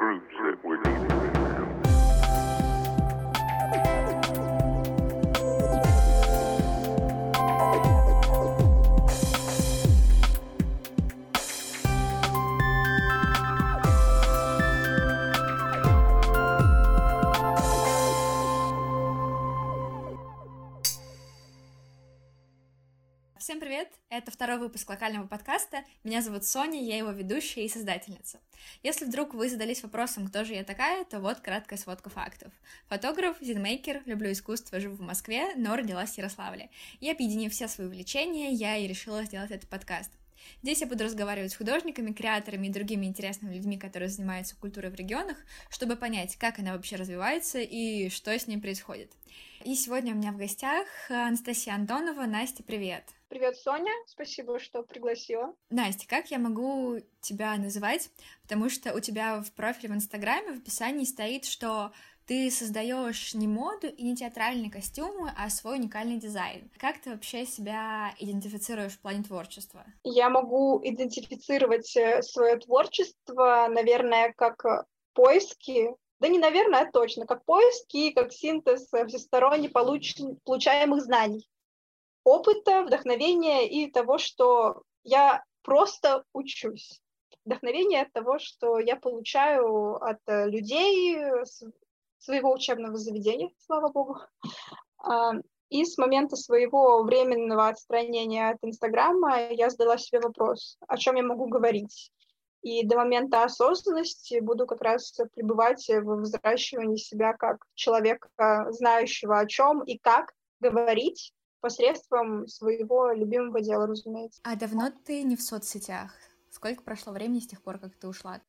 groups that второй выпуск локального подкаста. Меня зовут Соня, я его ведущая и создательница. Если вдруг вы задались вопросом, кто же я такая, то вот краткая сводка фактов. Фотограф, зинмейкер, люблю искусство, живу в Москве, но родилась в Ярославле. И объединив все свои увлечения, я и решила сделать этот подкаст. Здесь я буду разговаривать с художниками, креаторами и другими интересными людьми, которые занимаются культурой в регионах, чтобы понять, как она вообще развивается и что с ней происходит. И сегодня у меня в гостях Анастасия Антонова. Настя, привет! Привет, Соня. Спасибо, что пригласила. Настя, как я могу тебя называть? Потому что у тебя в профиле в Инстаграме в описании стоит, что ты создаешь не моду и не театральные костюмы, а свой уникальный дизайн. Как ты вообще себя идентифицируешь в плане творчества? Я могу идентифицировать э, свое творчество, наверное, как э, поиски, да не наверное, а точно, как поиски, как синтез всесторонне получ... получаемых знаний, опыта, вдохновения и того, что я просто учусь. Вдохновение от того, что я получаю от людей, своего учебного заведения, слава богу. А, и с момента своего временного отстранения от Инстаграма я задала себе вопрос, о чем я могу говорить. И до момента осознанности буду как раз пребывать в взращивании себя как человека, знающего о чем и как говорить посредством своего любимого дела, разумеется. А давно ты не в соцсетях? Сколько прошло времени с тех пор, как ты ушла?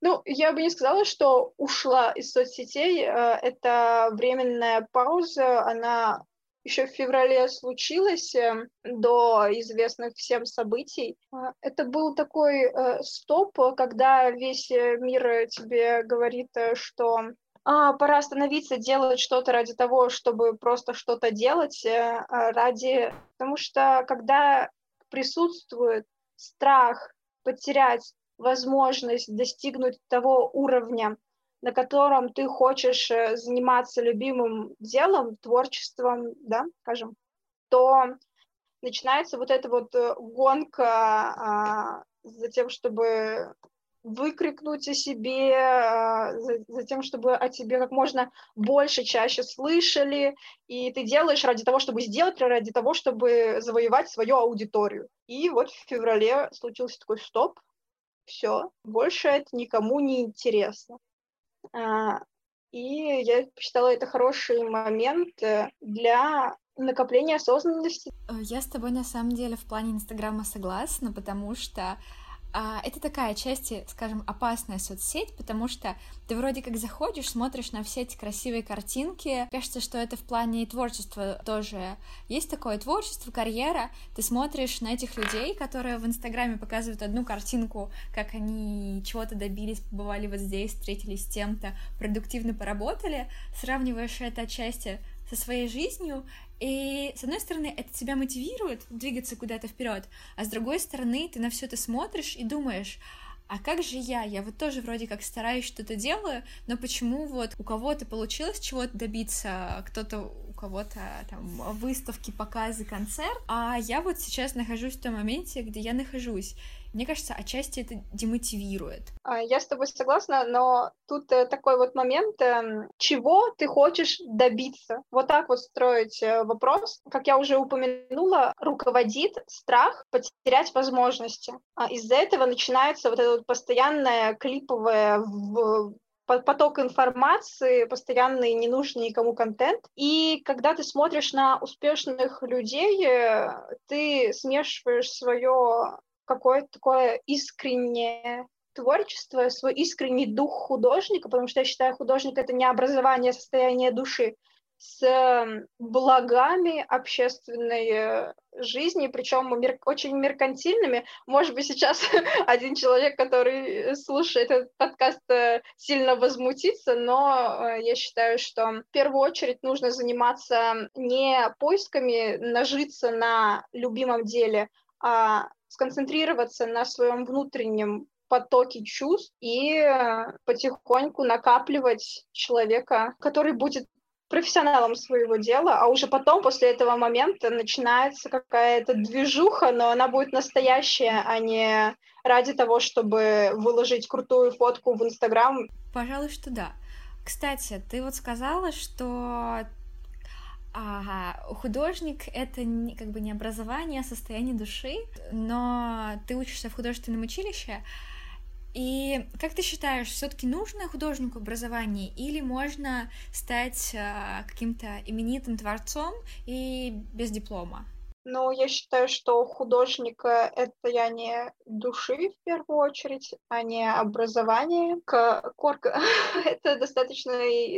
Ну, я бы не сказала, что ушла из соцсетей. Это временная пауза, она еще в феврале случилась до известных всем событий. Это был такой стоп, когда весь мир тебе говорит, что а, пора остановиться, делать что-то ради того, чтобы просто что-то делать, ради... Потому что когда присутствует страх потерять возможность достигнуть того уровня, на котором ты хочешь э, заниматься любимым делом, творчеством, да, скажем, то начинается вот эта вот э, гонка а, за тем, чтобы выкрикнуть о себе, а, за, за тем, чтобы о тебе как можно больше, чаще слышали, и ты делаешь ради того, чтобы сделать, ради того, чтобы завоевать свою аудиторию. И вот в феврале случился такой стоп, все, больше это никому не интересно. А, и я посчитала это хороший момент э, для накопления осознанности. Э, я с тобой на самом деле в плане Инстаграма согласна, потому что это такая часть, скажем, опасная соцсеть, потому что ты вроде как заходишь, смотришь на все эти красивые картинки. Кажется, что это в плане творчества тоже есть такое творчество, карьера. Ты смотришь на этих людей, которые в Инстаграме показывают одну картинку, как они чего-то добились, побывали вот здесь, встретились с тем-то, продуктивно поработали, сравниваешь это отчасти со своей жизнью, и с одной стороны, это тебя мотивирует двигаться куда-то вперед, а с другой стороны, ты на все это смотришь и думаешь, а как же я? Я вот тоже вроде как стараюсь что-то делаю, но почему вот у кого-то получилось чего-то добиться, кто-то у кого-то там выставки, показы, концерт, а я вот сейчас нахожусь в том моменте, где я нахожусь. Мне кажется, отчасти это демотивирует. А, я с тобой согласна, но тут э, такой вот момент, эм, чего ты хочешь добиться? Вот так вот строить э, вопрос. Как я уже упомянула, руководит страх потерять возможности. А из-за этого начинается вот это вот постоянное клиповое в поток информации, постоянный ненужный никому контент. И когда ты смотришь на успешных людей, э, ты смешиваешь свое какое-то такое искреннее творчество, свой искренний дух художника, потому что я считаю, художник — это не образование, а состояние души, с благами общественной э, жизни, причем мер- очень меркантильными. Может быть, сейчас один человек, который слушает этот подкаст, э, сильно возмутится, но э, я считаю, что в первую очередь нужно заниматься не поисками нажиться на любимом деле, а сконцентрироваться на своем внутреннем потоки чувств и потихоньку накапливать человека, который будет профессионалом своего дела, а уже потом, после этого момента, начинается какая-то движуха, но она будет настоящая, а не ради того, чтобы выложить крутую фотку в Инстаграм. Пожалуй, что да. Кстати, ты вот сказала, что Ага, художник — это не, как бы не образование, а состояние души, но ты учишься в художественном училище, и как ты считаешь, все-таки нужно художнику образование или можно стать э, каким-то именитым творцом и без диплома? Ну, я считаю, что художник — это я не души в первую очередь, а не образование. Корка — это достаточно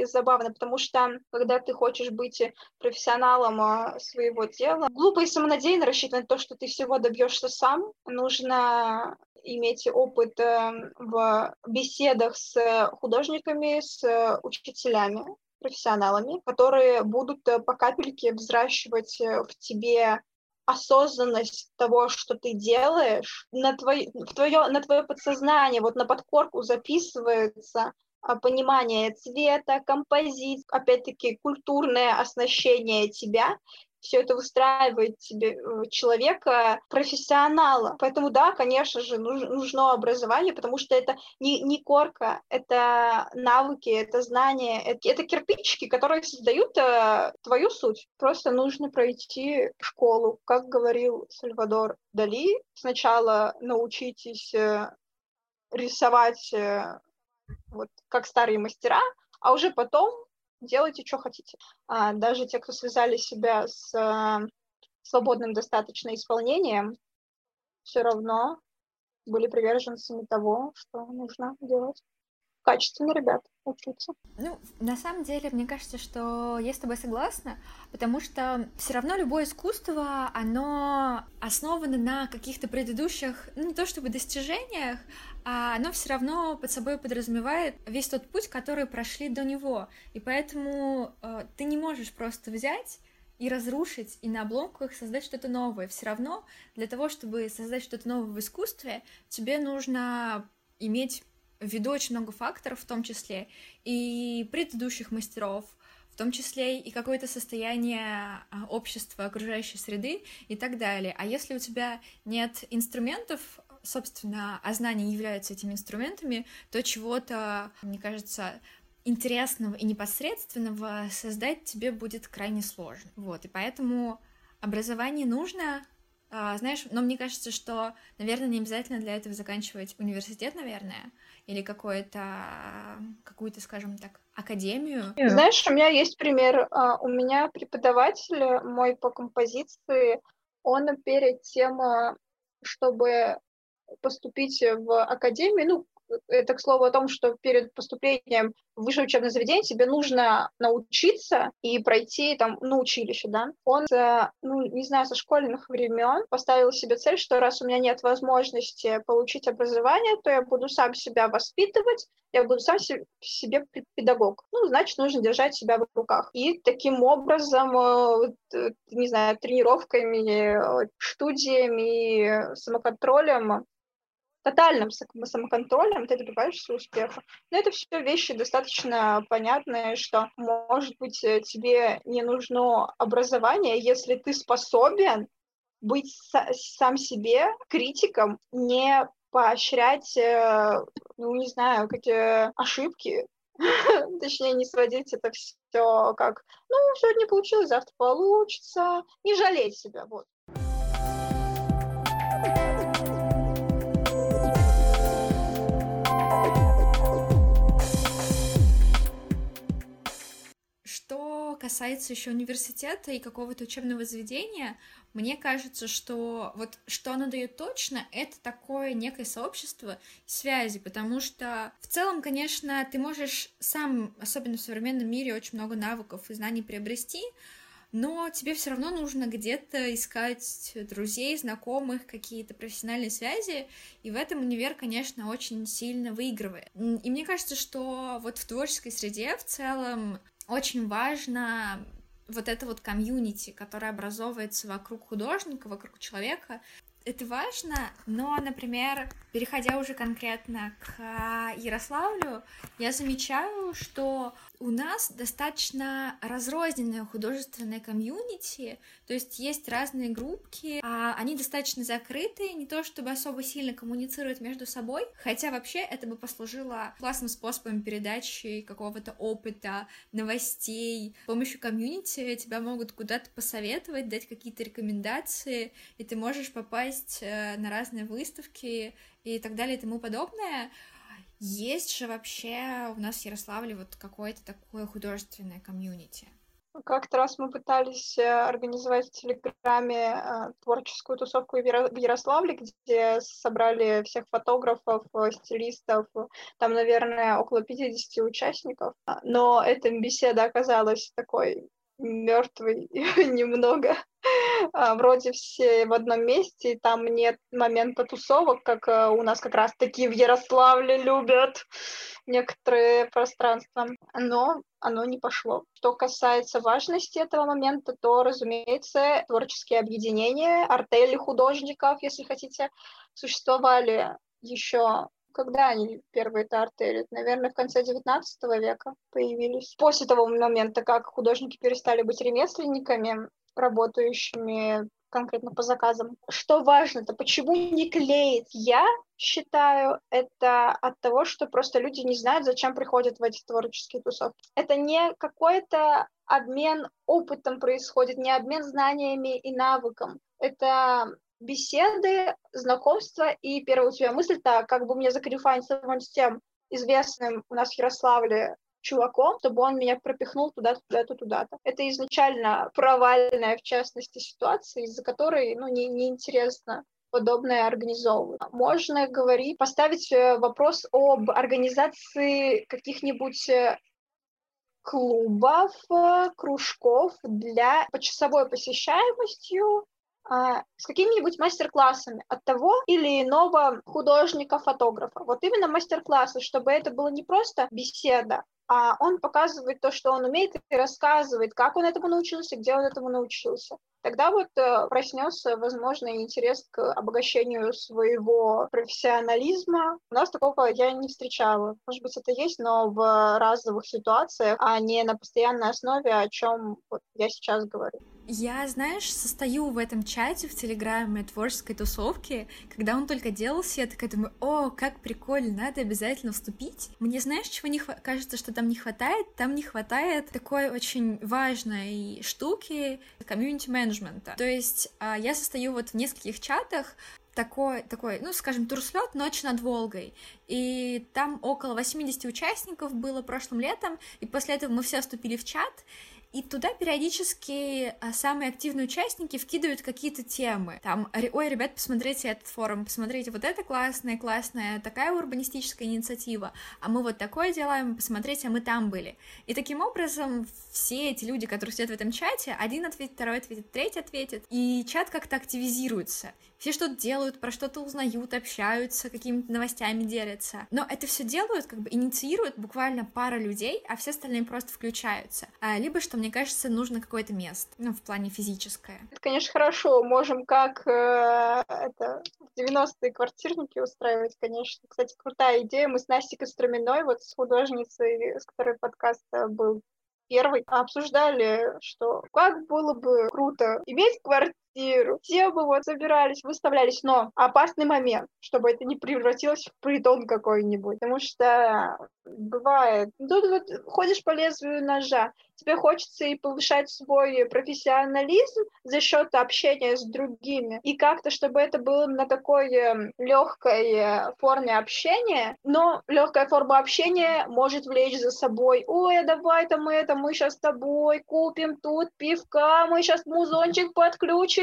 забавно, потому что когда ты хочешь быть профессионалом а, своего дела, глупо и самонадеянно рассчитывать на то, что ты всего добьешься сам. Нужно иметь опыт эм, в беседах с художниками, с учителями, профессионалами, которые будут э, по капельке взращивать э, в тебе осознанность того, что ты делаешь, на, твой, в твое, на твое подсознание, вот на подкорку записывается а, понимание цвета, композиции, опять-таки культурное оснащение тебя, все это выстраивает тебе э, человека, профессионала. Поэтому да, конечно же, нужно образование, потому что это не, не корка, это навыки, это знания, это, это кирпичики, которые создают э, твою суть. Просто нужно пройти школу. Как говорил Сальвадор Дали, сначала научитесь э, рисовать э, вот как старые мастера, а уже потом делайте, что хотите. А, даже те, кто связали себя с а, свободным достаточно исполнением, все равно были приверженцами того, что нужно делать. Качественные ребята учиться. Ну, на самом деле, мне кажется, что я с тобой согласна, потому что все равно любое искусство, оно основано на каких-то предыдущих, ну, не то чтобы достижениях, а оно все равно под собой подразумевает весь тот путь, который прошли до него. И поэтому э, ты не можешь просто взять и разрушить, и на обломках создать что-то новое. Все равно для того, чтобы создать что-то новое в искусстве, тебе нужно иметь в виду очень много факторов, в том числе и предыдущих мастеров, в том числе и какое-то состояние а, общества, окружающей среды и так далее. А если у тебя нет инструментов, собственно, а знания являются этими инструментами, то чего-то, мне кажется, интересного и непосредственного создать тебе будет крайне сложно. Вот, и поэтому образование нужно, а, знаешь, но мне кажется, что, наверное, не обязательно для этого заканчивать университет, наверное, или какое-то, какую-то, скажем так, академию. Знаешь, у меня есть пример. А, у меня преподаватель мой по композиции, он перед тем, а, чтобы поступить в академию, ну, это, к слову, о том, что перед поступлением в высшее учебное заведение тебе нужно научиться и пройти там, ну, училище, да. Он, э, ну, не знаю, со школьных времен поставил себе цель, что раз у меня нет возможности получить образование, то я буду сам себя воспитывать, я буду сам себе педагог. Ну, значит, нужно держать себя в руках. И таким образом, э, э, не знаю, тренировками, студиями, самоконтролем тотальным самоконтролем ты добиваешься успеха. Но это все вещи достаточно понятные, что, может быть, э, тебе не нужно образование, если ты способен быть сам себе критиком, не поощрять, э, ну, не знаю, какие ошибки, точнее, не сводить это все как, ну, сегодня получилось, завтра получится, не жалеть себя, вот. Касается еще университета и какого-то учебного заведения, мне кажется, что вот что оно дает точно, это такое некое сообщество связи, потому что в целом, конечно, ты можешь сам, особенно в современном мире, очень много навыков и знаний приобрести, но тебе все равно нужно где-то искать друзей, знакомых, какие-то профессиональные связи, и в этом универ, конечно, очень сильно выигрывает. И мне кажется, что вот в творческой среде в целом очень важно вот это вот комьюнити, которое образовывается вокруг художника, вокруг человека, это важно, но, например, переходя уже конкретно к Ярославлю, я замечаю, что у нас достаточно разрозненное художественное комьюнити, то есть есть разные группки, а они достаточно закрытые, не то чтобы особо сильно коммуницируют между собой, хотя вообще это бы послужило классным способом передачи какого-то опыта, новостей. С помощью комьюнити тебя могут куда-то посоветовать, дать какие-то рекомендации, и ты можешь попасть э, на разные выставки и так далее и тому подобное. Есть же вообще у нас в Ярославле вот какое-то такое художественное комьюнити? Как-то раз мы пытались э, организовать в Телеграме э, творческую тусовку в Ярославле, где собрали всех фотографов, стилистов. Там, наверное, около 50 участников. Но эта беседа оказалась такой мертвый немного. А, вроде все в одном месте, и там нет момента тусовок, как э, у нас как раз таки в Ярославле любят некоторые пространства. Но оно не пошло. Что касается важности этого момента, то, разумеется, творческие объединения, артели художников, если хотите, существовали еще когда они первые это артели? Наверное, в конце XIX века появились. После того момента, как художники перестали быть ремесленниками, работающими конкретно по заказам. Что важно-то, почему не клеит? Я считаю, это от того, что просто люди не знают, зачем приходят в эти творческие тусовки. Это не какой-то обмен опытом происходит, не обмен знаниями и навыком. Это беседы, знакомства, и первая у тебя мысль-то, как бы мне закарифаниться с тем известным у нас в Ярославле чуваком, чтобы он меня пропихнул туда-то, туда-то, туда-то. Это изначально провальная, в частности, ситуация, из-за которой, ну, не, неинтересно подобное организовывать. Можно говорить, поставить э, вопрос об организации каких-нибудь э, клубов, э, кружков для почасовой посещаемостью с какими-нибудь мастер-классами от того или иного художника-фотографа. Вот именно мастер-классы, чтобы это было не просто беседа, а он показывает то, что он умеет, и рассказывает, как он этому научился, где он этому научился. Тогда вот э, проснется, возможно, интерес к обогащению своего профессионализма. У нас такого я не встречала. Может быть, это есть, но в разовых ситуациях, а не на постоянной основе, о чем вот я сейчас говорю. Я, знаешь, состою в этом чате в Телеграме творческой тусовки. Когда он только делался, я такая думаю, о, как прикольно, надо обязательно вступить. Мне, знаешь, чего не хватает? Кажется, что там не хватает? Там не хватает такой очень важной штуки комьюнити-менеджмента. То есть а, я состою вот в нескольких чатах, такой, такой, ну, скажем, турслет «Ночь над Волгой». И там около 80 участников было прошлым летом, и после этого мы все вступили в чат, и туда периодически а, самые активные участники вкидывают какие-то темы. Там, ой, ребят, посмотрите этот форум, посмотрите, вот это классная, классная, такая урбанистическая инициатива, а мы вот такое делаем, посмотрите, а мы там были. И таким образом все эти люди, которые сидят в этом чате, один ответит, второй ответит, третий ответит, и чат как-то активизируется. Все что-то делают, про что-то узнают, общаются, какими-то новостями делятся. Но это все делают, как бы инициируют буквально пара людей, а все остальные просто включаются. А, либо, что мне кажется, нужно какое-то место, ну, в плане физическое. Это, конечно, хорошо. Можем как э, это, 90-е квартирники устраивать, конечно. Кстати, крутая идея. Мы с Настей Костроминой, вот с художницей, с которой подкаст был первый, обсуждали, что как было бы круто иметь квартиру, квартиру. Все бы вот собирались, выставлялись, но опасный момент, чтобы это не превратилось в притон какой-нибудь, потому что бывает, тут вот ходишь по лезвию ножа, тебе хочется и повышать свой профессионализм за счет общения с другими, и как-то, чтобы это было на такой эм, легкой э, форме общения, но легкая форма общения может влечь за собой, ой, а давай там это, мы сейчас с тобой купим тут пивка, мы сейчас музончик подключим,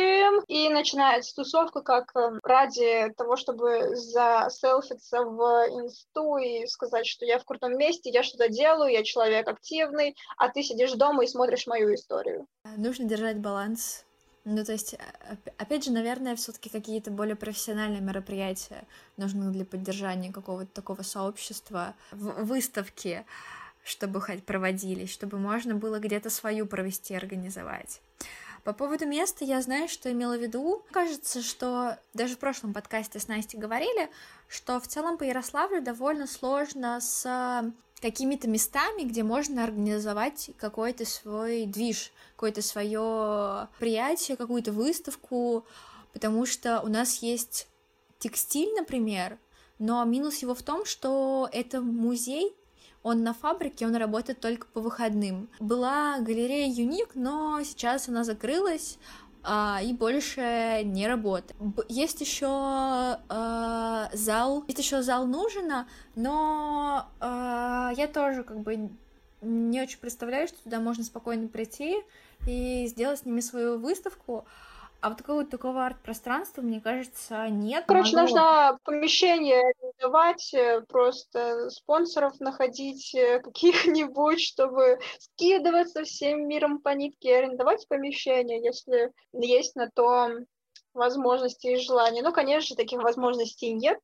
и начинается тусовка как эм, ради того, чтобы заселфиться в инсту и сказать, что я в крутом месте, я что-то делаю, я человек активный, а ты сидишь дома и смотришь мою историю. Нужно держать баланс. Ну, то есть, опять же, наверное, все-таки какие-то более профессиональные мероприятия нужны для поддержания какого-то такого сообщества, выставки, чтобы хоть проводились, чтобы можно было где-то свою провести, организовать. По поводу места я знаю, что имела в виду. Кажется, что даже в прошлом подкасте с Настей говорили, что в целом по Ярославлю довольно сложно с какими-то местами, где можно организовать какой-то свой движ, какое-то свое приятие, какую-то выставку, потому что у нас есть текстиль, например, но минус его в том, что это музей, он на фабрике, он работает только по выходным. Была галерея Юник, но сейчас она закрылась, а, и больше не работает. Есть еще а, зал, есть еще зал нужно, но а, я тоже как бы не очень представляю, что туда можно спокойно прийти и сделать с ними свою выставку. А вот такого, такого арт-пространства, мне кажется, нет. Короче, могло... нужно помещение давать, э, просто спонсоров находить э, каких-нибудь, чтобы скидываться всем миром по нитке, арендовать помещение, если есть на то возможности и желания. Ну, конечно, таких возможностей нет,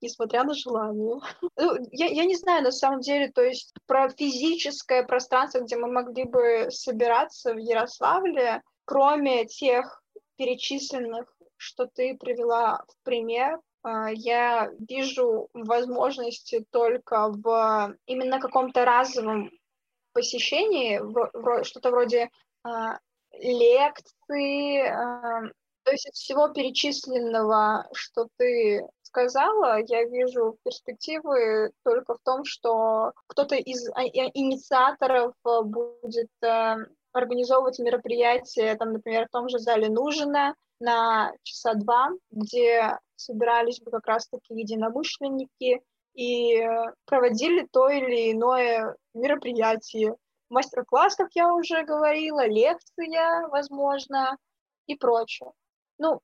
несмотря на желание. Ну, я, я не знаю, на самом деле, то есть про физическое пространство, где мы могли бы собираться в Ярославле, кроме тех перечисленных, что ты привела в пример, а, я вижу возможности только в именно каком-то разовом посещении, что-то вроде а, лекции, а, то есть из всего перечисленного, что ты сказала, я вижу перспективы только в том, что кто-то из инициаторов будет организовывать мероприятия, там, например, в том же зале Нужина на часа два, где собирались бы как раз-таки единомышленники и проводили то или иное мероприятие. Мастер-класс, как я уже говорила, лекция, возможно, и прочее. Ну,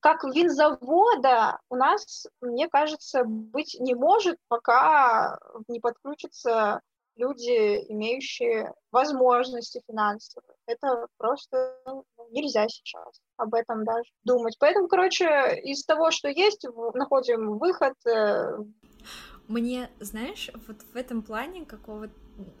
как винзавода у нас, мне кажется, быть не может, пока не подключится люди, имеющие возможности финансовые. Это просто ну, нельзя сейчас об этом даже думать. Поэтому, короче, из того, что есть, находим выход. Э, Мне, знаешь, вот в этом плане какого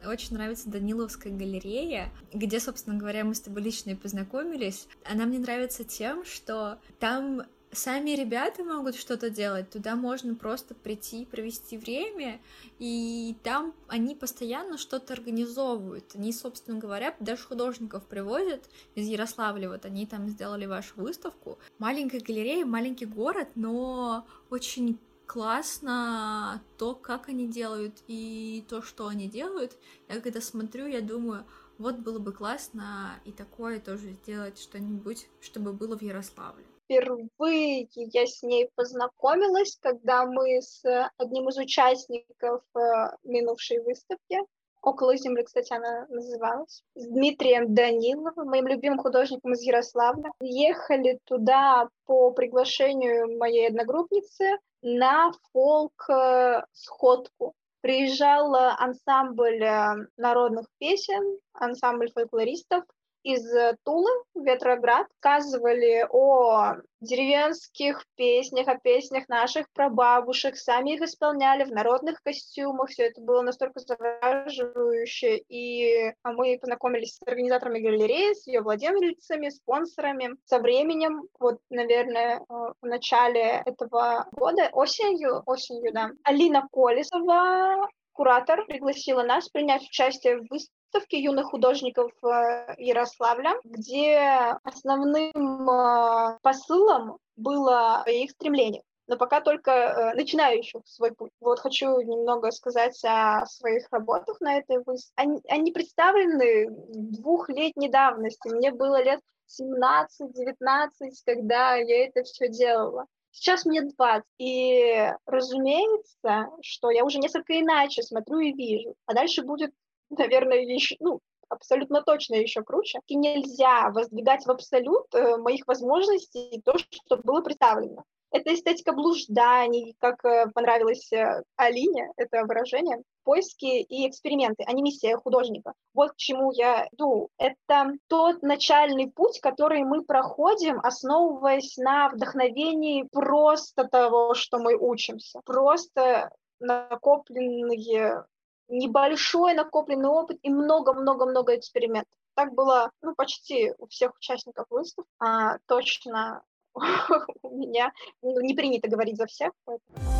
очень нравится Даниловская галерея, где, собственно говоря, мы с тобой лично и познакомились. Она мне нравится тем, что там сами ребята могут что-то делать, туда можно просто прийти, провести время, и там они постоянно что-то организовывают. Они, собственно говоря, даже художников привозят из Ярославля, вот они там сделали вашу выставку. Маленькая галерея, маленький город, но очень классно то, как они делают и то, что они делают. Я когда смотрю, я думаю, вот было бы классно и такое тоже сделать что-нибудь, чтобы было в Ярославле впервые я с ней познакомилась, когда мы с одним из участников э, минувшей выставки, около земли, кстати, она называлась, с Дмитрием Даниловым, моим любимым художником из Ярославля. Ехали туда по приглашению моей одногруппницы на фолк-сходку. Приезжал ансамбль э, народных песен, ансамбль фольклористов, из э, Тулы, Ветроград, сказывали о деревенских песнях, о песнях наших прабабушек, сами их исполняли в народных костюмах, все это было настолько завораживающе, и мы познакомились с организаторами галереи, с ее владельцами, спонсорами. Со временем, вот, наверное, э, в начале этого года, осенью, осенью, да, Алина Колесова, куратор, пригласила нас принять участие в выставке юных художников э, Ярославля, где основным э, посылом было их стремление но пока только э, начинающих свой путь. Вот хочу немного сказать о своих работах на этой выставке. Они, они представлены двухлетней давности. Мне было лет 17-19, когда я это все делала. Сейчас мне 20. И разумеется, что я уже несколько иначе смотрю и вижу. А дальше будет наверное, еще, ну, абсолютно точно еще круче. И нельзя воздвигать в абсолют э, моих возможностей то, что было представлено. Это эстетика блужданий, как э, понравилось э, Алине, это выражение, поиски и эксперименты, а не миссия художника. Вот к чему я иду. Это тот начальный путь, который мы проходим, основываясь на вдохновении просто того, что мы учимся. Просто накопленные небольшой накопленный опыт и много-много-много экспериментов. Так было, ну, почти у всех участников выставки. А, точно у меня ну, не принято говорить за всех, поэтому...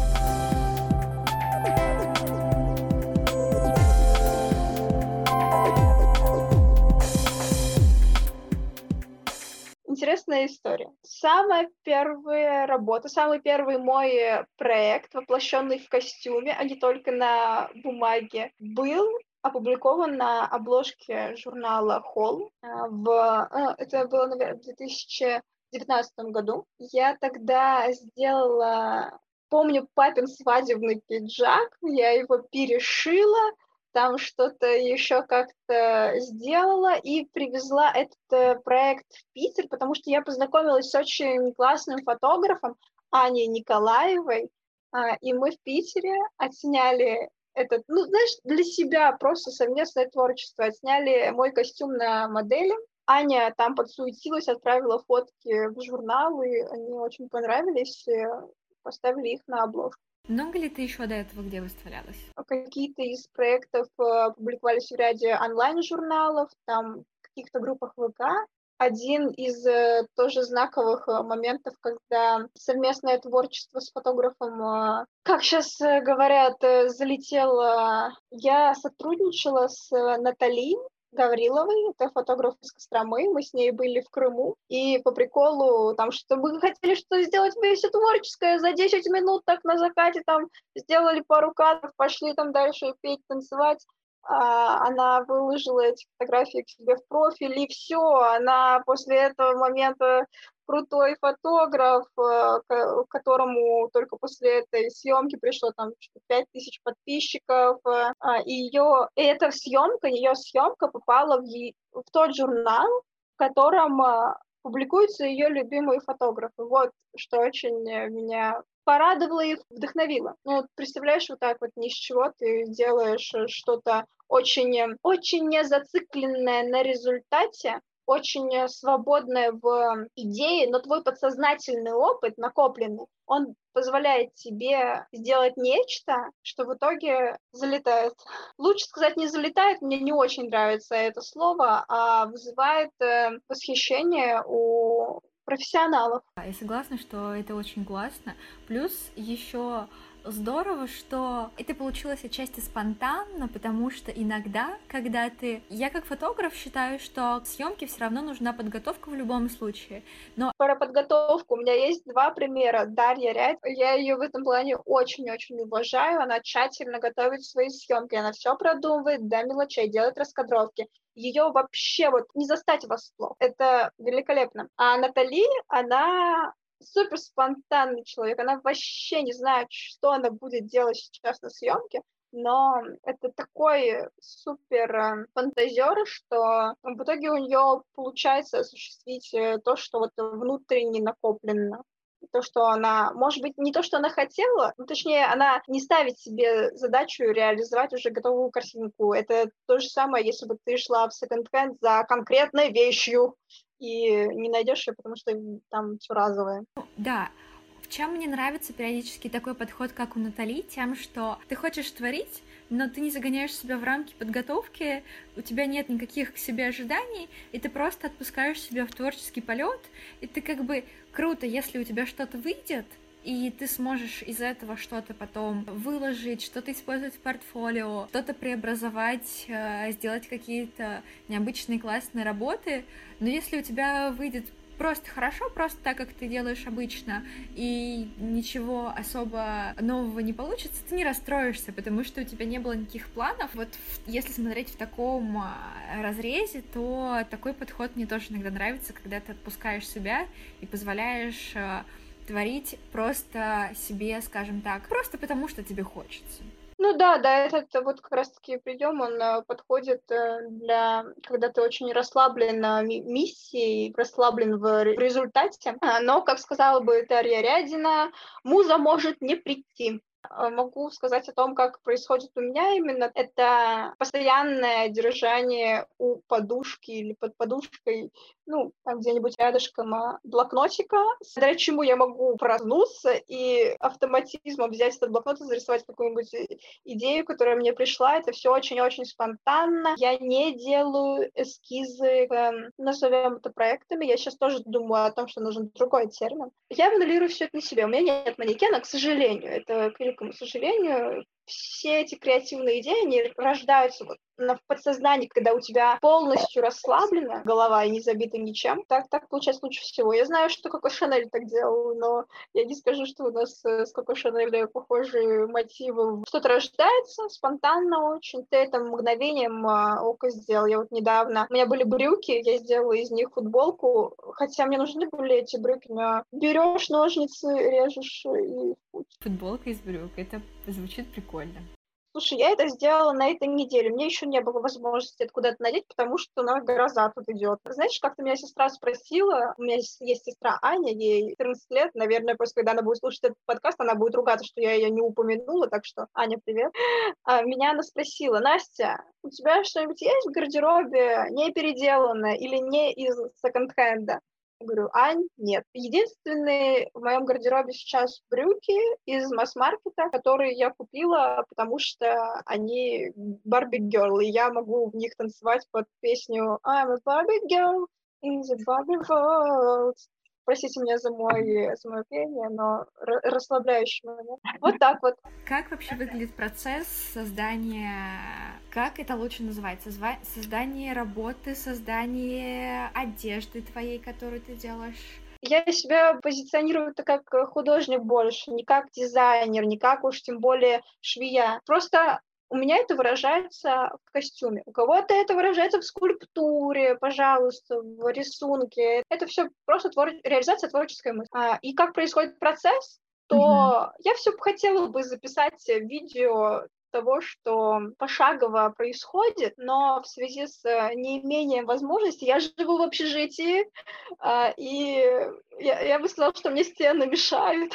интересная история. Самая первая работа, самый первый мой проект, воплощенный в костюме, а не только на бумаге, был опубликован на обложке журнала Холл. А, в, а, это было, наверное, в 2019 году. Я тогда сделала, помню, папин свадебный пиджак, я его перешила, там что-то еще как-то сделала и привезла этот э, проект в Питер, потому что я познакомилась с очень классным фотографом Аней Николаевой, а, и мы в Питере отсняли этот, ну, знаешь, для себя просто совместное творчество. Отсняли мой костюм на модели. Аня там подсуетилась, отправила фотки в журнал, и они очень понравились, поставили их на обложку. Много ли ты еще до этого где выставлялась? Какие-то из проектов э, публиковались в ряде онлайн-журналов, там каких-то группах ВК. Один из э, тоже знаковых э, моментов, когда совместное творчество с фотографом, как сейчас говорят, залетело. Я сотрудничала с Натали, Гавриловой, это фотограф из Костромы, мы с ней были в Крыму, и по приколу, там, что мы хотели что сделать вместе творческое, за 10 минут так на закате там сделали пару кадров, пошли там дальше петь, танцевать, она выложила эти фотографии к себе в профиль, и все, она после этого момента крутой фотограф, э, к которому только после этой съемки пришло там 5 тысяч подписчиков, а, и ее, и эта съемка, ее съемка попала в, в тот журнал, в котором публикуются ее любимые фотографы. Вот что очень меня порадовало и вдохновило. Ну, представляешь, вот так вот ни с чего ты делаешь что-то очень, очень не зацикленное на результате, очень э, свободная в идее, но твой подсознательный опыт, накопленный, он позволяет тебе сделать нечто, что в итоге залетает. Лучше сказать не залетает, мне не очень нравится это слово, а вызывает э, восхищение у профессионалов. Я согласна, что это очень классно. Плюс еще здорово, что это получилось отчасти спонтанно, потому что иногда, когда ты... Я как фотограф считаю, что к съемке все равно нужна подготовка в любом случае, но... Про подготовку у меня есть два примера. Дарья Рядь, я ее в этом плане очень-очень уважаю, она тщательно готовит свои съемки, она все продумывает до мелочей, делает раскадровки ее вообще вот не застать врасплох. Это великолепно. А Натали, она супер спонтанный человек, она вообще не знает, что она будет делать сейчас на съемке, но это такой супер э, фантазер, что в итоге у нее получается осуществить э, то, что вот внутренне накоплено то, что она, может быть, не то, что она хотела, ну, точнее, она не ставит себе задачу реализовать уже готовую картинку. Это то же самое, если бы ты шла в секонд-хенд за конкретной вещью, и не найдешь ее, потому что там все разовое. Да, в чем мне нравится периодически такой подход, как у Натали, тем, что ты хочешь творить, но ты не загоняешь себя в рамки подготовки, у тебя нет никаких к себе ожиданий, и ты просто отпускаешь себя в творческий полет, и ты как бы круто, если у тебя что-то выйдет, и ты сможешь из этого что-то потом выложить, что-то использовать в портфолио, что-то преобразовать, э, сделать какие-то необычные классные работы. Но если у тебя выйдет просто хорошо, просто так, как ты делаешь обычно, и ничего особо нового не получится, ты не расстроишься, потому что у тебя не было никаких планов. Вот если смотреть в таком а, разрезе, то такой подход мне тоже иногда нравится, когда ты отпускаешь себя и позволяешь а, творить просто себе, скажем так, просто потому что тебе хочется. Ну да, да, этот вот как раз-таки прием, он э, подходит э, для, когда ты очень расслаблен на миссии, расслаблен в результате. А, но, как сказала бы Тарья Рядина, муза может не прийти. Э, могу сказать о том, как происходит у меня именно. Это постоянное держание у подушки или под подушкой, ну, там где-нибудь рядышком а, блокнотика, благодаря чему я могу проснуться и автоматизмом взять этот блокнот и зарисовать какую-нибудь идею, которая мне пришла. Это все очень-очень спонтанно. Я не делаю эскизы, эм, назовем это проектами. Я сейчас тоже думаю о том, что нужен другой термин. Я моделирую все это на себе. У меня нет манекена, к сожалению. Это, великому сожалению, все эти креативные идеи, они рождаются вот в подсознании, когда у тебя полностью расслаблена голова и не забита ничем. Так, так получается лучше всего. Я знаю, что Коко Шанель так делал, но я не скажу, что у нас э, с Коко Шанель похожие мотивы. Что-то рождается спонтанно очень. Ты это мгновением а, ока сделал. Я вот недавно... У меня были брюки, я сделала из них футболку, хотя мне нужны были эти брюки. Но берешь ножницы, режешь и Футболка из брюк. Это звучит прикольно. Слушай, я это сделала на этой неделе. Мне еще не было возможности это куда-то надеть, потому что у нас гроза тут идет. Знаешь, как-то меня сестра спросила, у меня есть сестра Аня, ей 14 лет, наверное, после когда она будет слушать этот подкаст, она будет ругаться, что я ее не упомянула, так что, Аня, привет. А, меня она спросила, Настя, у тебя что-нибудь есть в гардеробе не переделанное или не из секонд-хенда? Говорю, Ань, нет. Единственные в моем гардеробе сейчас брюки из масс-маркета, которые я купила, потому что они Барби Girl, и я могу в них танцевать под песню I'm a Barbie Girl in the Barbie World. Простите меня за, мой, за мое пение, но расслабляющий момент. Вот так вот. Как вообще выглядит процесс создания, как это лучше называется, создание работы, создание одежды твоей, которую ты делаешь? Я себя позиционирую как художник больше, не как дизайнер, не как уж тем более швея. Просто у меня это выражается в костюме. У кого-то это выражается в скульптуре, пожалуйста, в рисунке. Это все просто твор... реализация творческой мысли. А, и как происходит процесс, то mm-hmm. я все хотела бы записать видео того, что пошагово происходит, но в связи с неимением возможности я живу в общежитии, а, и я, я бы сказала, что мне стены мешают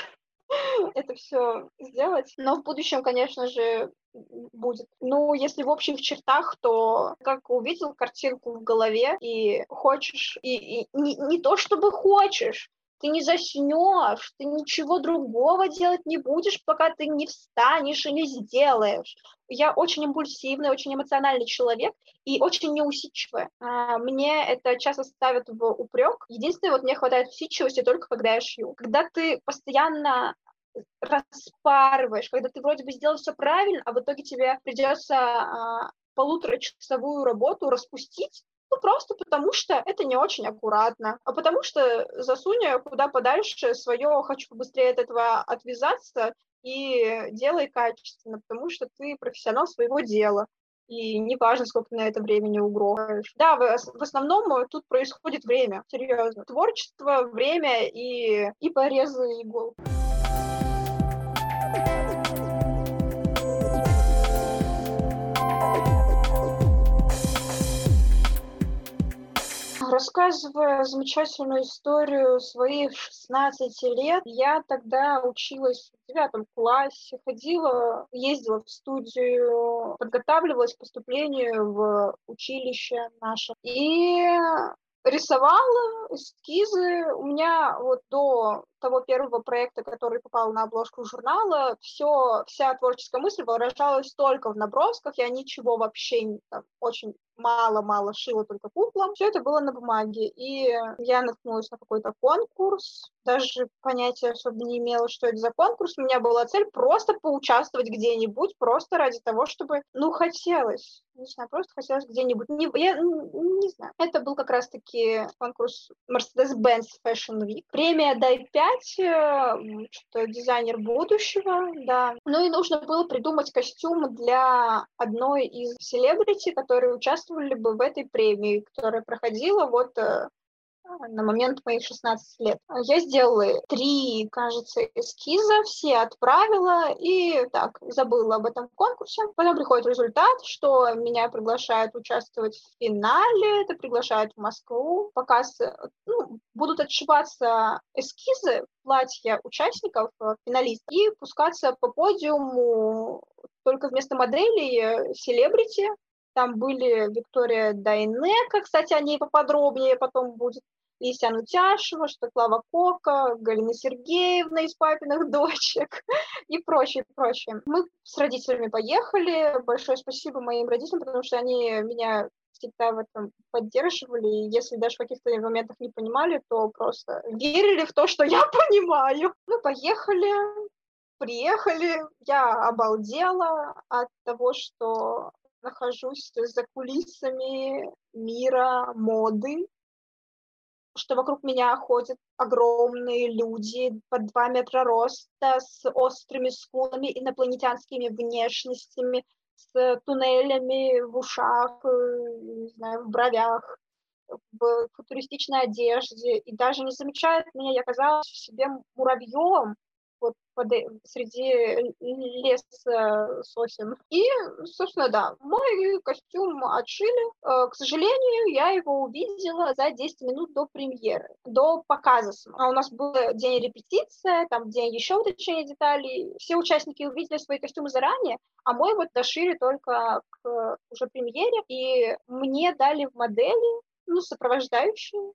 это все сделать. Но в будущем, конечно же, будет. Ну, если в общих чертах, то как увидел картинку в голове и хочешь, и, и не, не то чтобы хочешь, ты не заснешь, ты ничего другого делать не будешь, пока ты не встанешь и не сделаешь. Я очень импульсивный, очень эмоциональный человек и очень неусидчивая. А, мне это часто ставят в упрек. Единственное, вот мне хватает усидчивости только когда я шью. Когда ты постоянно распарываешь, когда ты вроде бы сделал все правильно, а в итоге тебе придется а, полуторачасовую работу распустить, ну, просто потому что это не очень аккуратно, а потому что засунь куда подальше свое «хочу побыстрее от этого отвязаться» и делай качественно, потому что ты профессионал своего дела. И неважно, сколько на это времени угрожаешь. Да, в, в основном тут происходит время, серьезно. Творчество, время и, и порезы игл. Рассказывая замечательную историю своих 16 лет, я тогда училась в девятом классе, ходила, ездила в студию, подготавливалась к поступлению в училище наше. И рисовала эскизы. У меня вот до того первого проекта, который попал на обложку журнала, все, вся творческая мысль выражалась только в набросках. Я ничего вообще там, очень мало-мало шила только куклам. Все это было на бумаге. И я наткнулась на какой-то конкурс, даже понятия особо не имела, что это за конкурс. У меня была цель просто поучаствовать где-нибудь, просто ради того, чтобы, ну, хотелось. Не знаю, просто хотелось где-нибудь. Не, я не знаю. Это был как раз-таки конкурс Mercedes-Benz Fashion Week. Премия Дай 5, э, что дизайнер будущего, да. Ну и нужно было придумать костюм для одной из селебрити, которые участвовали бы в этой премии, которая проходила вот э, на момент моих 16 лет. Я сделала три, кажется, эскиза, все отправила и так, забыла об этом конкурсе. Потом приходит результат, что меня приглашают участвовать в финале, это приглашают в Москву, показ, ну, будут отшиваться эскизы, платья участников, э, финалистов, и пускаться по подиуму только вместо моделей э, селебрити, там были Виктория Дайнека, кстати, о ней поподробнее потом будет, Лися Нутяшева, что Клава Кока, Галина Сергеевна из «Папиных дочек» и прочее, прочее. Мы с родителями поехали. Большое спасибо моим родителям, потому что они меня всегда в этом поддерживали, и если даже в каких-то моментах не понимали, то просто верили в то, что я понимаю. Мы поехали, приехали, я обалдела от того, что нахожусь за кулисами мира моды, что вокруг меня ходят огромные люди под два метра роста, с острыми скулами, инопланетянскими внешностями, с туннелями в ушах, э, не знаю, в бровях, в футуристичной одежде, и даже не замечают меня, я казалась себе муравьем, под, э, среди леса сосен. И, собственно, да, мой костюм отшили. Э, к сожалению, я его увидела за 10 минут до премьеры, до показа. А у нас был день репетиции, там день еще уточнения деталей. Все участники увидели свои костюмы заранее, а мой вот дошили только к уже премьере. И мне дали в модели ну, сопровождающие,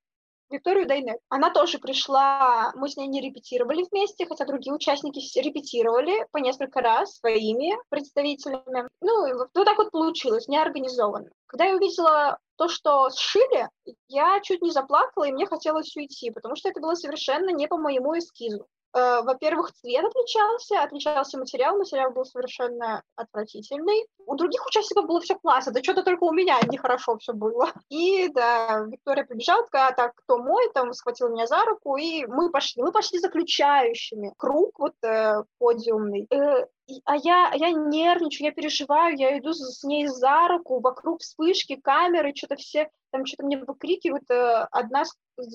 Викторию Дайнек. Она тоже пришла, мы с ней не репетировали вместе, хотя другие участники репетировали по несколько раз своими представителями. Ну, вот так вот получилось, неорганизованно. Когда я увидела то, что сшили, я чуть не заплакала, и мне хотелось уйти, потому что это было совершенно не по моему эскизу. Э, во-первых, цвет отличался, отличался материал, материал был совершенно отвратительный. У других участников было все классно, да что-то только у меня нехорошо все было. И да, Виктория побежала, такая, «А так, кто мой, там, схватил меня за руку, и мы пошли. Мы пошли заключающими. Круг вот э, подиумный. Э, а я, я нервничаю, я переживаю, я иду с ней за руку, вокруг вспышки, камеры, что-то все там что-то мне выкрикивают. Э, одна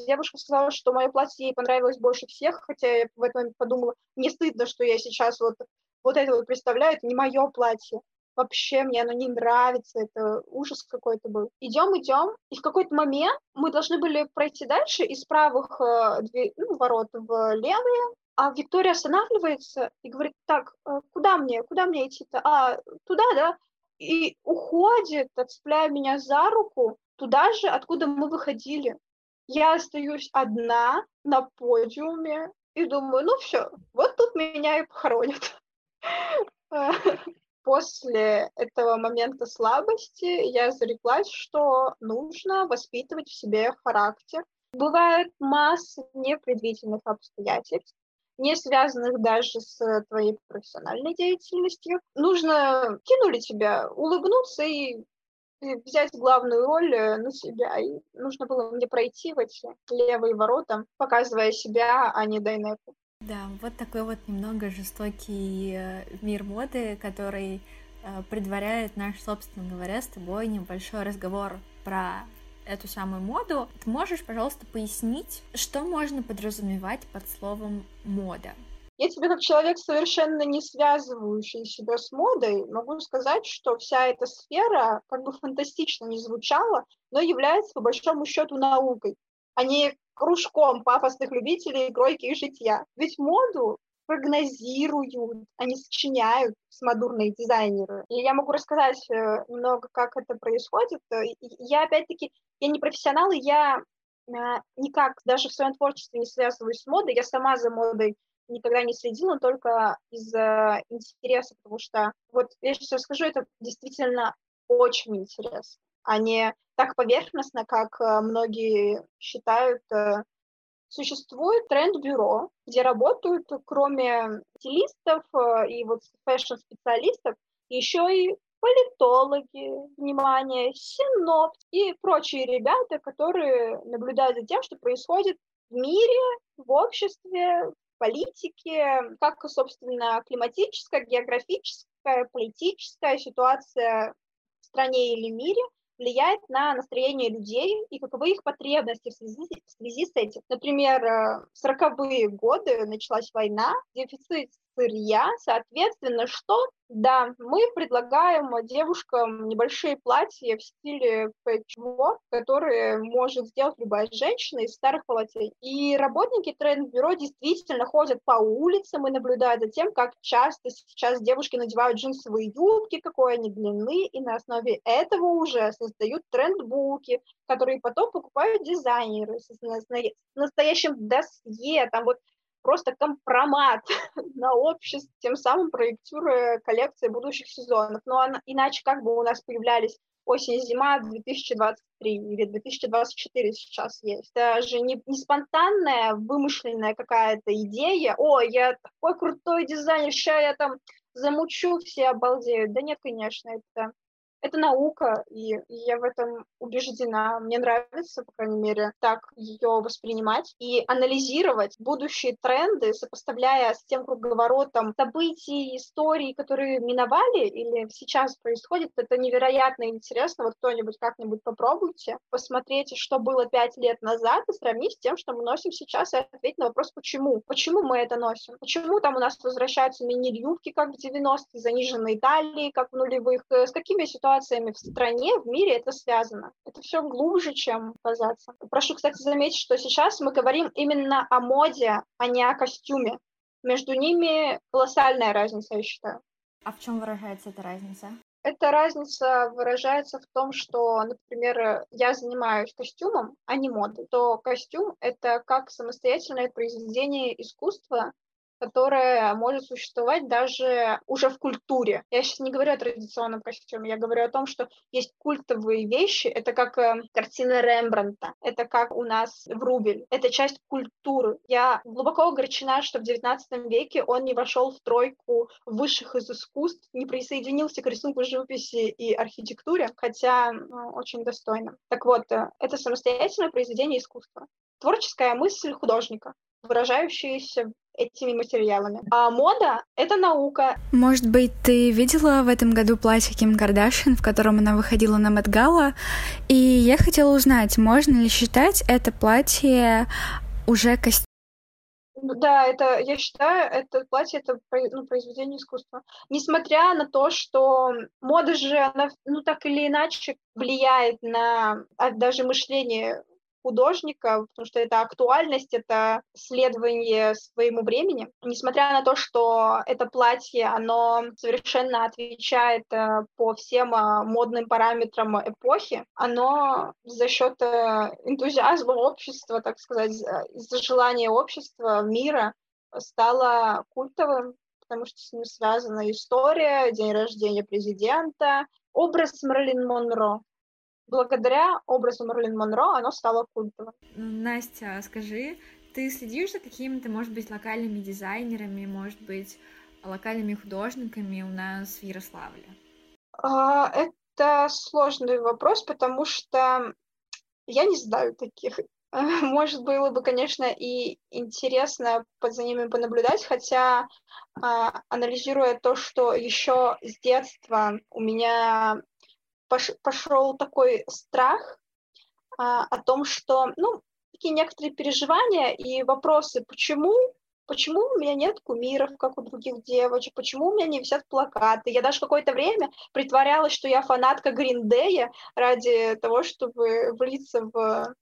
девушка сказала, что мое платье ей понравилось больше всех, хотя я в этот момент подумала, не стыдно, что я сейчас вот, вот это вот представляю, это не мое платье. Вообще мне оно не нравится, это ужас какой-то был. Идем, идем, и в какой-то момент мы должны были пройти дальше из правых э, ну, ворот в левые, а Виктория останавливается и говорит, так, э, куда мне, куда мне идти-то? А, туда, да? И уходит, отцепляя меня за руку, туда же, откуда мы выходили. Я остаюсь одна на подиуме и думаю, ну все, вот тут меня и похоронят. После этого момента слабости я зареклась, что нужно воспитывать в себе характер. Бывает масса непредвиденных обстоятельств, не связанных даже с твоей профессиональной деятельностью. Нужно кинули тебя, улыбнуться и взять главную роль э, на себя. И нужно было мне пройти в эти левые ворота, показывая себя, а не Дайнеку. Да, вот такой вот немного жестокий э, мир моды, который э, предваряет наш, собственно говоря, с тобой небольшой разговор про эту самую моду. Ты можешь, пожалуйста, пояснить, что можно подразумевать под словом мода? Я тебе как человек, совершенно не связывающий себя с модой, могу сказать, что вся эта сфера, как бы фантастично не звучала, но является по большому счету наукой, а не кружком пафосных любителей кройки и житья. Ведь моду прогнозируют, они сочиняют с модурные дизайнеры. И я могу рассказать э, немного, как это происходит. Я, опять-таки, я не профессионал, и я э, никак даже в своем творчестве не связываюсь с модой. Я сама за модой никогда не следила, только из-за интереса, потому что вот я сейчас расскажу, это действительно очень интересно, а не так поверхностно, как э, многие считают. Существует тренд-бюро, где работают, кроме стилистов э, и вот фэшн-специалистов, еще и политологи, внимание, синоп и прочие ребята, которые наблюдают за тем, что происходит в мире, в обществе, политики, как, собственно, климатическая, географическая, политическая ситуация в стране или мире влияет на настроение людей и каковы их потребности в связи, в связи с этим. Например, э, в 40-е годы началась война, дефицит сырья, соответственно, что? Да, мы предлагаем девушкам небольшие платья в стиле пэтчворк, которые может сделать любая женщина из старых полотен. И работники тренд-бюро действительно ходят по улицам и наблюдают за тем, как часто сейчас девушки надевают джинсовые юбки, какой они длины, и на основе этого уже создают трендбуки, которые потом покупают дизайнеры с настоящим досье, там вот просто компромат на общество, тем самым проектируя коллекции будущих сезонов. Но она, иначе как бы у нас появлялись осень-зима 2023 или 2024 сейчас есть. Это же не, не спонтанная, вымышленная какая-то идея. О, я такой крутой дизайнер, сейчас я там замучу, все обалдеют. Да нет, конечно, это это наука, и я в этом убеждена. Мне нравится, по крайней мере, так ее воспринимать и анализировать будущие тренды, сопоставляя с тем круговоротом событий, историй, которые миновали или сейчас происходят. Это невероятно интересно. Вот кто-нибудь как-нибудь попробуйте посмотреть, что было пять лет назад, и сравнить с тем, что мы носим сейчас, и ответить на вопрос, почему. Почему мы это носим? Почему там у нас возвращаются мини-юбки, как в 90-е, заниженные талии, как в нулевых? С какими ситуациями ситуациями в стране, в мире это связано. Это все глубже, чем казаться. Прошу, кстати, заметить, что сейчас мы говорим именно о моде, а не о костюме. Между ними колоссальная разница, я считаю. А в чем выражается эта разница? Эта разница выражается в том, что, например, я занимаюсь костюмом, а не модой. То костюм — это как самостоятельное произведение искусства, которая может существовать даже уже в культуре. Я сейчас не говорю о традиционном костюме, я говорю о том, что есть культовые вещи, это как э, картина Рембранта, это как у нас Врубель, это часть культуры. Я глубоко огорчена, что в XIX веке он не вошел в тройку высших из искусств, не присоединился к рисунку живописи и архитектуре, хотя ну, очень достойно. Так вот, э, это самостоятельное произведение искусства. Творческая мысль художника, выражающаяся этими материалами. А мода — это наука. Может быть, ты видела в этом году платье Ким Кардашьян, в котором она выходила на Мэтгала? И я хотела узнать, можно ли считать это платье уже костюмом? Ну да, это, я считаю, это платье это ну, произведение искусства. Несмотря на то, что мода же, она, ну так или иначе влияет на а, даже мышление художника, потому что это актуальность, это следование своему времени. Несмотря на то, что это платье, оно совершенно отвечает э, по всем э, модным параметрам эпохи, оно за счет э, энтузиазма общества, так сказать, из-за желания общества, мира, стало культовым, потому что с ним связана история, день рождения президента, образ Мэрилин Монро благодаря образу Марлин Монро оно стало культовым. Настя, скажи, ты следишь за какими-то, может быть, локальными дизайнерами, может быть, локальными художниками у нас в Ярославле? А, это сложный вопрос, потому что я не знаю таких. Может, было бы, конечно, и интересно за ними понаблюдать, хотя, а, анализируя то, что еще с детства у меня пошел такой страх а, о том, что, ну, такие некоторые переживания и вопросы, почему, почему у меня нет кумиров, как у других девочек, почему у меня не висят плакаты. Я даже какое-то время притворялась, что я фанатка Гриндея ради того, чтобы влиться в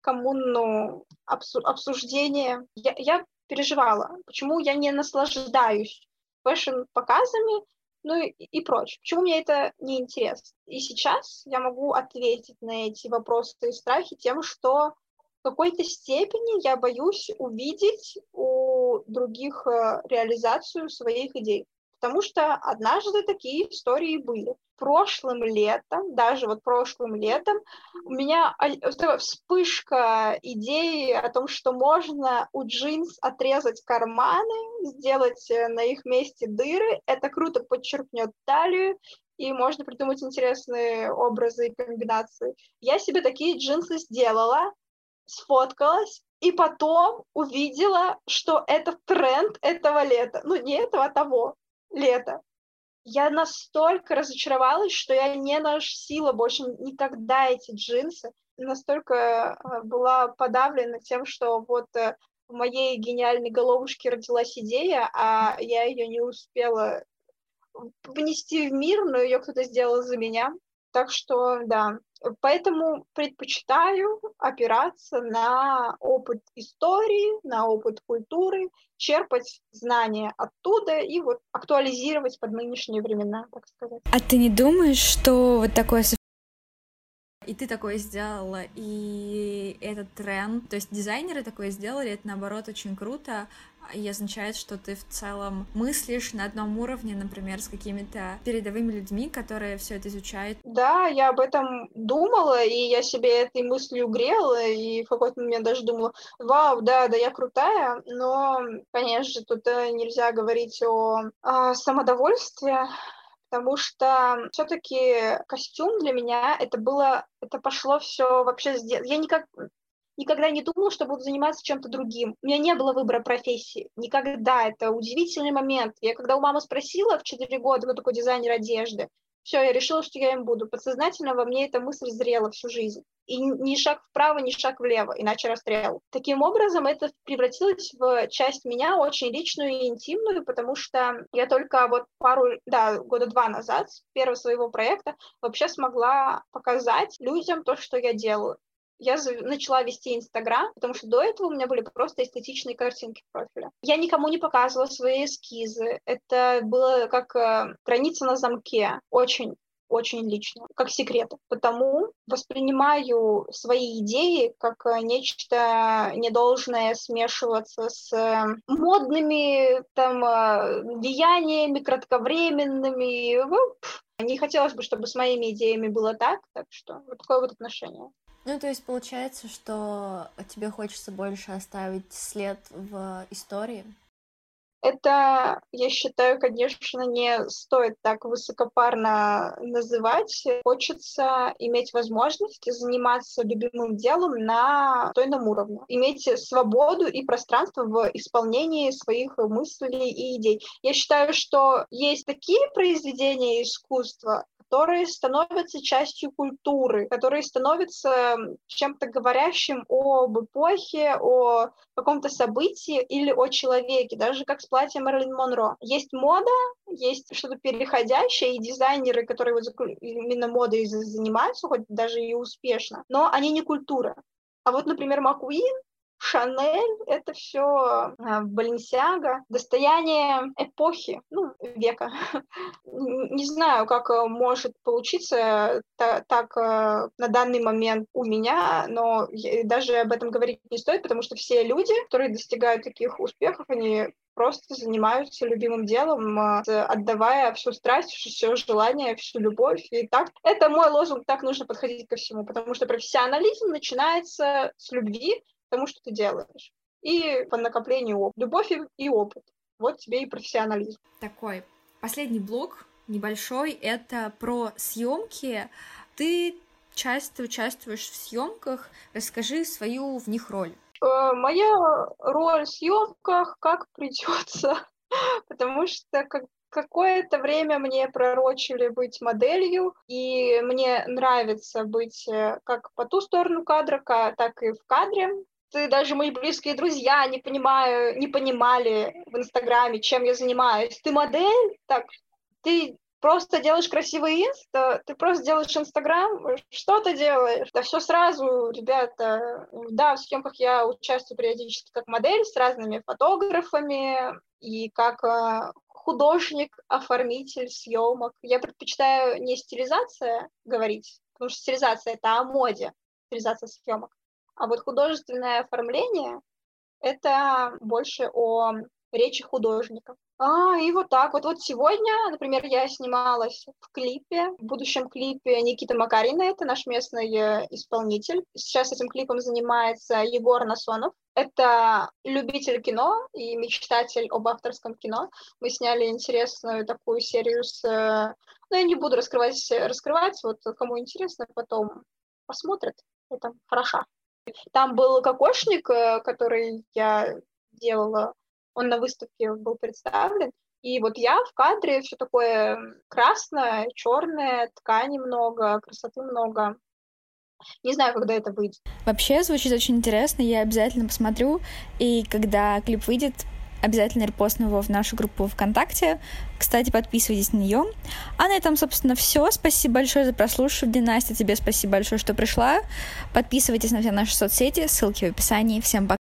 коммуну обсуждения. Я, я переживала, почему я не наслаждаюсь фэшн-показами, ну и, и прочее. Почему мне это не интересно? И сейчас я могу ответить на эти вопросы и страхи тем, что в какой-то степени я боюсь увидеть у других э, реализацию своих идей. Потому что однажды такие истории были. Прошлым летом, даже вот прошлым летом, у меня вспышка идеи о том, что можно у джинс отрезать карманы, сделать э, на их месте дыры. Это круто подчеркнет талию, и можно придумать интересные образы и комбинации. Я себе такие джинсы сделала, сфоткалась, и потом увидела, что это тренд этого лета. Ну, не этого, а того лета. я настолько разочаровалась, что я не носила больше никогда эти джинсы. Настолько э, была подавлена тем, что вот э, в моей гениальной головушке родилась идея, а я ее не успела внести в мир, но ее кто-то сделал за меня. Так что, да, поэтому предпочитаю опираться на опыт истории, на опыт культуры, черпать знания оттуда и вот актуализировать под нынешние времена, так сказать. А ты не думаешь, что вот такое и ты такое сделала, и этот тренд, то есть дизайнеры такое сделали, это наоборот очень круто, и означает, что ты в целом мыслишь на одном уровне, например, с какими-то передовыми людьми, которые все это изучают. Да, я об этом думала, и я себе этой мыслью грела, и в какой-то момент даже думала, вау, да, да, я крутая, но, конечно же, тут э, нельзя говорить о, о самодовольстве, потому что все-таки костюм для меня это было, это пошло все вообще с Я никак никогда не думала, что буду заниматься чем-то другим. У меня не было выбора профессии. Никогда. Это удивительный момент. Я когда у мамы спросила в 4 года, кто такой дизайнер одежды, все, я решила, что я им буду. Подсознательно во мне эта мысль зрела всю жизнь. И ни шаг вправо, ни шаг влево, иначе расстрел. Таким образом, это превратилось в часть меня очень личную и интимную, потому что я только вот пару, да, года два назад, с первого своего проекта, вообще смогла показать людям то, что я делаю я начала вести Инстаграм, потому что до этого у меня были просто эстетичные картинки в профиле. Я никому не показывала свои эскизы. Это было как э, граница на замке. Очень очень лично, как секреты. Потому воспринимаю свои идеи как э, нечто недолжное смешиваться с э, модными там э, влияниями, кратковременными. Не хотелось бы, чтобы с моими идеями было так, так что вот такое вот отношение. Ну, то есть получается, что тебе хочется больше оставить след в истории? Это, я считаю, конечно, не стоит так высокопарно называть. Хочется иметь возможность заниматься любимым делом на тойном уровне. Иметь свободу и пространство в исполнении своих мыслей и идей. Я считаю, что есть такие произведения искусства, которые становятся частью культуры, которые становятся чем-то говорящим об эпохе, о каком-то событии или о человеке, даже как с платьем Мерлин Монро. Есть мода, есть что-то переходящее, и дизайнеры, которые вот именно модой занимаются, хоть даже и успешно, но они не культура. А вот, например, Макуин Шанель — это все Баленсиага, достояние эпохи, ну, века. Не знаю, как э, может получиться так э, на данный момент у меня, но даже об этом говорить не стоит, потому что все люди, которые достигают таких успехов, они просто занимаются любимым делом, э, отдавая всю страсть, все желание, всю любовь. И так, это мой лозунг, так нужно подходить ко всему, потому что профессионализм начинается с любви, тому, что ты делаешь. И по накоплению опыта. Любовь и опыт. Вот тебе и профессионализм. Такой последний блок небольшой, это про съемки. Ты часто участвуешь в съемках. Расскажи свою в них роль. Э, моя роль в съемках как придется, потому что как какое-то время мне пророчили быть моделью, и мне нравится быть э, как по ту сторону кадра, так и в кадре даже мои близкие друзья не понимаю, не понимали в Инстаграме, чем я занимаюсь. Ты модель? Так, ты просто делаешь красивый инста, ты просто делаешь Инстаграм, что ты делаешь? Да все сразу, ребята. Да, в съемках я участвую периодически как модель с разными фотографами и как э, художник, оформитель съемок. Я предпочитаю не стилизация говорить, потому что стилизация это о моде, стилизация съемок. А вот художественное оформление — это больше о речи художника. А, и вот так вот. Вот сегодня, например, я снималась в клипе, в будущем клипе Никита Макарина, это наш местный э, исполнитель. Сейчас этим клипом занимается Егор Насонов. Это любитель кино и мечтатель об авторском кино. Мы сняли интересную такую серию с... Э, ну, я не буду раскрывать, раскрывать, вот кому интересно, потом посмотрят. Это хорошо. Там был кокошник, э, который я делала, он на выставке был представлен. И вот я в кадре все такое красное, черное, ткани много, красоты много. Не знаю, когда это выйдет. Вообще звучит очень интересно, я обязательно посмотрю. И когда клип выйдет, обязательно репостну его в нашу группу ВКонтакте. Кстати, подписывайтесь на нее. А на этом, собственно, все. Спасибо большое за прослушивание. Настя, тебе спасибо большое, что пришла. Подписывайтесь на все наши соцсети, ссылки в описании. Всем пока.